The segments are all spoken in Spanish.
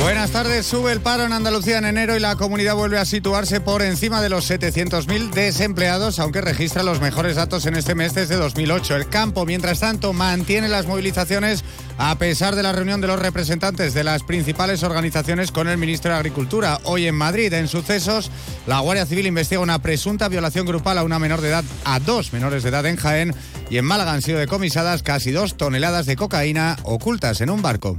Buenas tardes. Sube el paro en Andalucía en enero y la comunidad vuelve a situarse por encima de los 700.000 desempleados, aunque registra los mejores datos en este mes desde 2008. El campo, mientras tanto, mantiene las movilizaciones a pesar de la reunión de los representantes de las principales organizaciones con el ministro de Agricultura. Hoy en Madrid, en sucesos, la Guardia Civil investiga una presunta violación grupal a una menor de edad, a dos menores de edad en Jaén, y en Málaga han sido decomisadas casi dos toneladas de cocaína ocultas en un barco.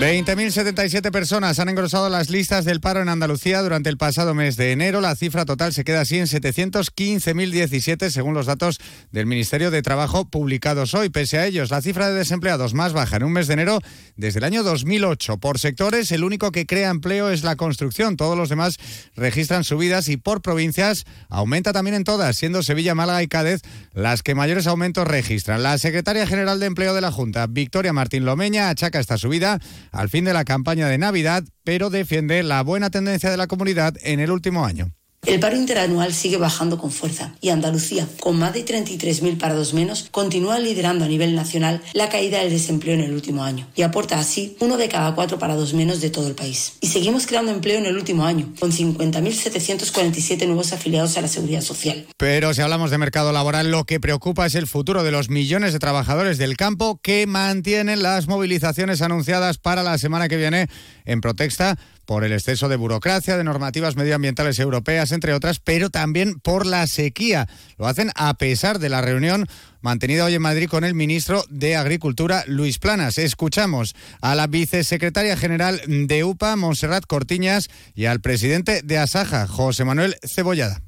20.077 personas han engrosado las listas del paro en Andalucía durante el pasado mes de enero. La cifra total se queda así en 715.017 según los datos del Ministerio de Trabajo publicados hoy. Pese a ellos, la cifra de desempleados más baja en un mes de enero desde el año 2008. Por sectores, el único que crea empleo es la construcción. Todos los demás registran subidas y por provincias aumenta también en todas, siendo Sevilla, Málaga y Cádiz las que mayores aumentos registran. La secretaria general de Empleo de la Junta, Victoria Martín Lomeña, achaca esta subida al fin de la campaña de Navidad, pero defiende la buena tendencia de la comunidad en el último año. El paro interanual sigue bajando con fuerza y Andalucía, con más de 33.000 parados menos, continúa liderando a nivel nacional la caída del desempleo en el último año y aporta así uno de cada cuatro parados menos de todo el país. Y seguimos creando empleo en el último año, con 50.747 nuevos afiliados a la seguridad social. Pero si hablamos de mercado laboral, lo que preocupa es el futuro de los millones de trabajadores del campo que mantienen las movilizaciones anunciadas para la semana que viene en protesta por el exceso de burocracia, de normativas medioambientales europeas, entre otras, pero también por la sequía. Lo hacen a pesar de la reunión mantenida hoy en Madrid con el ministro de Agricultura, Luis Planas. Escuchamos a la vicesecretaria general de UPA, Montserrat Cortiñas, y al presidente de Asaja, José Manuel Cebollada.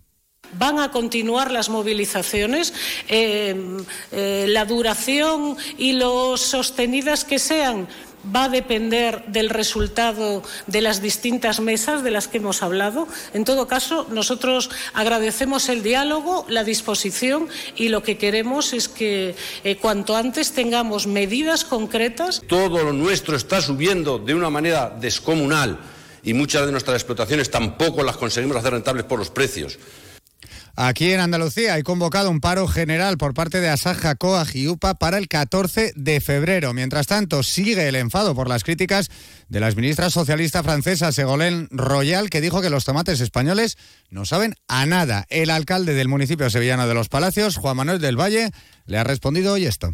Van a continuar las movilizaciones, eh, eh, la duración y lo sostenidas que sean va a depender del resultado de las distintas mesas de las que hemos hablado. En todo caso, nosotros agradecemos el diálogo, la disposición y lo que queremos es que eh, cuanto antes tengamos medidas concretas. Todo lo nuestro está subiendo de una manera descomunal y muchas de nuestras explotaciones tampoco las conseguimos hacer rentables por los precios. Aquí en Andalucía hay convocado un paro general por parte de Asaja, COAG y UPA para el 14 de febrero. Mientras tanto, sigue el enfado por las críticas de la ministra socialista francesa Segolén Royal, que dijo que los tomates españoles no saben a nada. El alcalde del municipio sevillano de Los Palacios, Juan Manuel del Valle, le ha respondido hoy esto.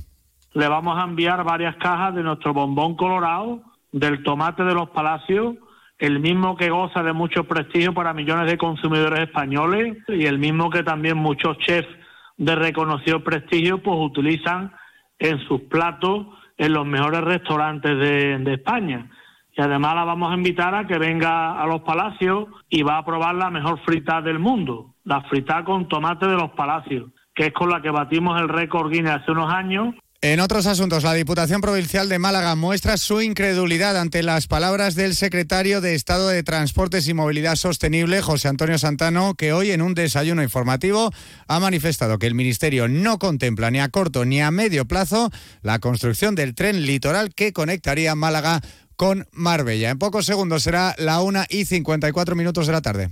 Le vamos a enviar varias cajas de nuestro bombón colorado, del tomate de Los Palacios el mismo que goza de mucho prestigio para millones de consumidores españoles y el mismo que también muchos chefs de reconocido prestigio pues utilizan en sus platos en los mejores restaurantes de, España. Y además la vamos a invitar a que venga a los palacios y va a probar la mejor frita del mundo, la frita con tomate de los palacios, que es con la que batimos el récord Guinness hace unos años en otros asuntos, la Diputación Provincial de Málaga muestra su incredulidad ante las palabras del secretario de Estado de Transportes y Movilidad Sostenible, José Antonio Santano, que hoy en un desayuno informativo ha manifestado que el Ministerio no contempla ni a corto ni a medio plazo la construcción del tren litoral que conectaría Málaga con Marbella. En pocos segundos será la 1 y 54 minutos de la tarde.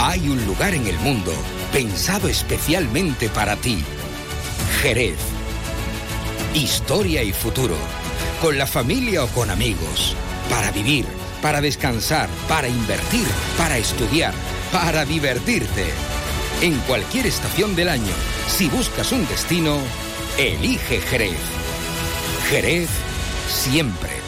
Hay un lugar en el mundo pensado especialmente para ti. Jerez historia y futuro, con la familia o con amigos, para vivir, para descansar, para invertir, para estudiar, para divertirte. En cualquier estación del año, si buscas un destino, elige Jerez. Jerez siempre.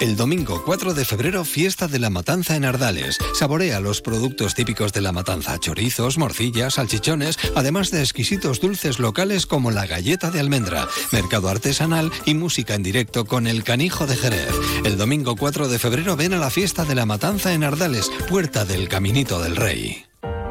El domingo 4 de febrero, fiesta de la matanza en Ardales. Saborea los productos típicos de la matanza, chorizos, morcillas, salchichones, además de exquisitos dulces locales como la galleta de almendra, mercado artesanal y música en directo con el canijo de Jerez. El domingo 4 de febrero ven a la fiesta de la matanza en Ardales, puerta del Caminito del Rey.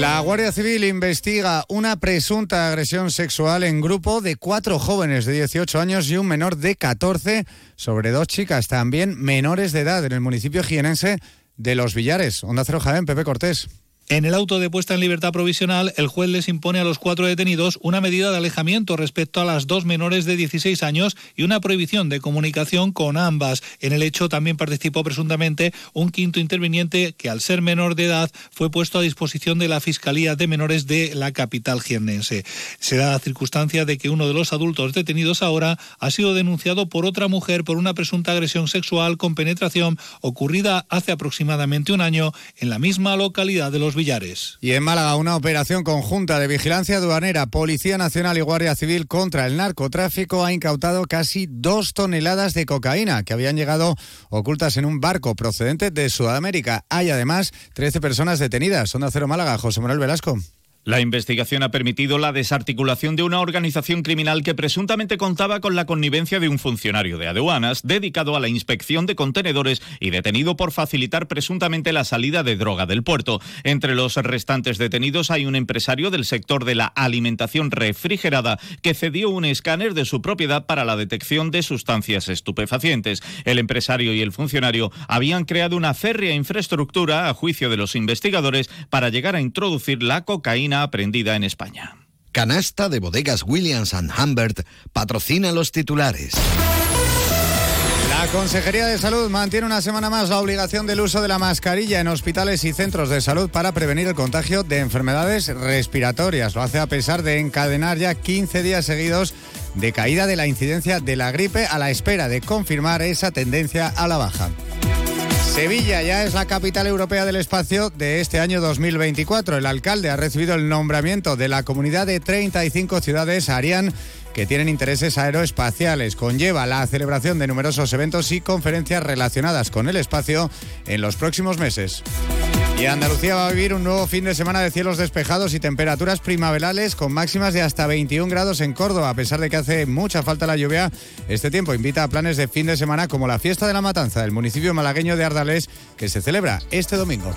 La Guardia Civil investiga una presunta agresión sexual en grupo de cuatro jóvenes de 18 años y un menor de 14 sobre dos chicas también menores de edad en el municipio jienense de Los Villares. Onda Cero Jaén, Pepe Cortés. En el auto de puesta en libertad provisional, el juez les impone a los cuatro detenidos una medida de alejamiento respecto a las dos menores de 16 años y una prohibición de comunicación con ambas. En el hecho también participó presuntamente un quinto interviniente que, al ser menor de edad, fue puesto a disposición de la Fiscalía de Menores de la capital jiennense. Se da la circunstancia de que uno de los adultos detenidos ahora ha sido denunciado por otra mujer por una presunta agresión sexual con penetración ocurrida hace aproximadamente un año en la misma localidad de los y en Málaga, una operación conjunta de vigilancia aduanera, Policía Nacional y Guardia Civil contra el narcotráfico ha incautado casi dos toneladas de cocaína que habían llegado ocultas en un barco procedente de Sudamérica. Hay además 13 personas detenidas. Son de Cero Málaga, José Manuel Velasco. La investigación ha permitido la desarticulación de una organización criminal que presuntamente contaba con la connivencia de un funcionario de aduanas dedicado a la inspección de contenedores y detenido por facilitar presuntamente la salida de droga del puerto. Entre los restantes detenidos hay un empresario del sector de la alimentación refrigerada que cedió un escáner de su propiedad para la detección de sustancias estupefacientes. El empresario y el funcionario habían creado una férrea infraestructura, a juicio de los investigadores, para llegar a introducir la cocaína aprendida en España. Canasta de bodegas Williams ⁇ Humbert patrocina los titulares. La Consejería de Salud mantiene una semana más la obligación del uso de la mascarilla en hospitales y centros de salud para prevenir el contagio de enfermedades respiratorias. Lo hace a pesar de encadenar ya 15 días seguidos de caída de la incidencia de la gripe a la espera de confirmar esa tendencia a la baja. Sevilla ya es la capital europea del espacio de este año 2024. El alcalde ha recibido el nombramiento de la comunidad de 35 ciudades Arián que tienen intereses aeroespaciales. Conlleva la celebración de numerosos eventos y conferencias relacionadas con el espacio en los próximos meses. Y Andalucía va a vivir un nuevo fin de semana de cielos despejados y temperaturas primaverales con máximas de hasta 21 grados en Córdoba. A pesar de que hace mucha falta la lluvia, este tiempo invita a planes de fin de semana como la fiesta de la matanza del municipio malagueño de Ardales que se celebra este domingo.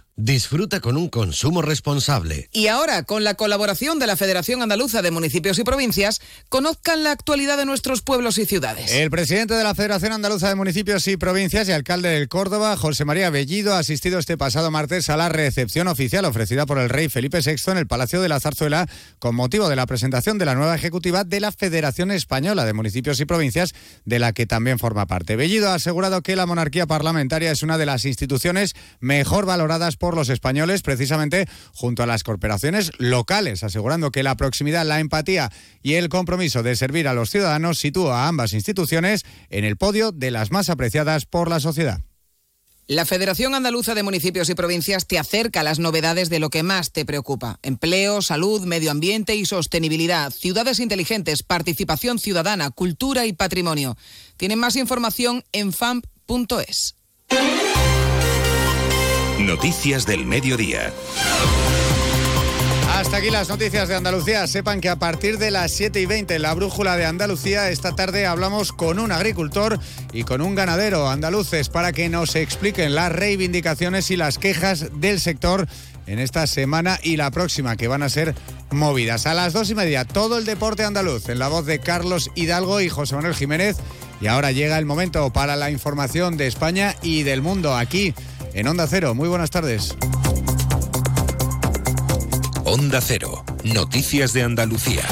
Disfruta con un consumo responsable. Y ahora, con la colaboración de la Federación Andaluza de Municipios y Provincias, conozcan la actualidad de nuestros pueblos y ciudades. El presidente de la Federación Andaluza de Municipios y Provincias y alcalde del Córdoba, José María Bellido, ha asistido este pasado martes a la recepción oficial ofrecida por el rey Felipe VI en el Palacio de la Zarzuela con motivo de la presentación de la nueva ejecutiva de la Federación Española de Municipios y Provincias, de la que también forma parte. Bellido ha asegurado que la monarquía parlamentaria es una de las instituciones mejor valoradas por los españoles precisamente junto a las corporaciones locales, asegurando que la proximidad, la empatía y el compromiso de servir a los ciudadanos sitúa a ambas instituciones en el podio de las más apreciadas por la sociedad. La Federación Andaluza de Municipios y Provincias te acerca a las novedades de lo que más te preocupa. Empleo, salud, medio ambiente y sostenibilidad, ciudades inteligentes, participación ciudadana, cultura y patrimonio. Tienen más información en famp.es. Noticias del Mediodía. Hasta aquí las noticias de Andalucía. Sepan que a partir de las 7 y 20 en la brújula de Andalucía, esta tarde hablamos con un agricultor y con un ganadero andaluces para que nos expliquen las reivindicaciones y las quejas del sector en esta semana y la próxima, que van a ser movidas. A las dos y media, todo el deporte andaluz, en la voz de Carlos Hidalgo y José Manuel Jiménez. Y ahora llega el momento para la información de España y del mundo aquí en Onda Cero. Muy buenas tardes. Onda Cero, noticias de Andalucía.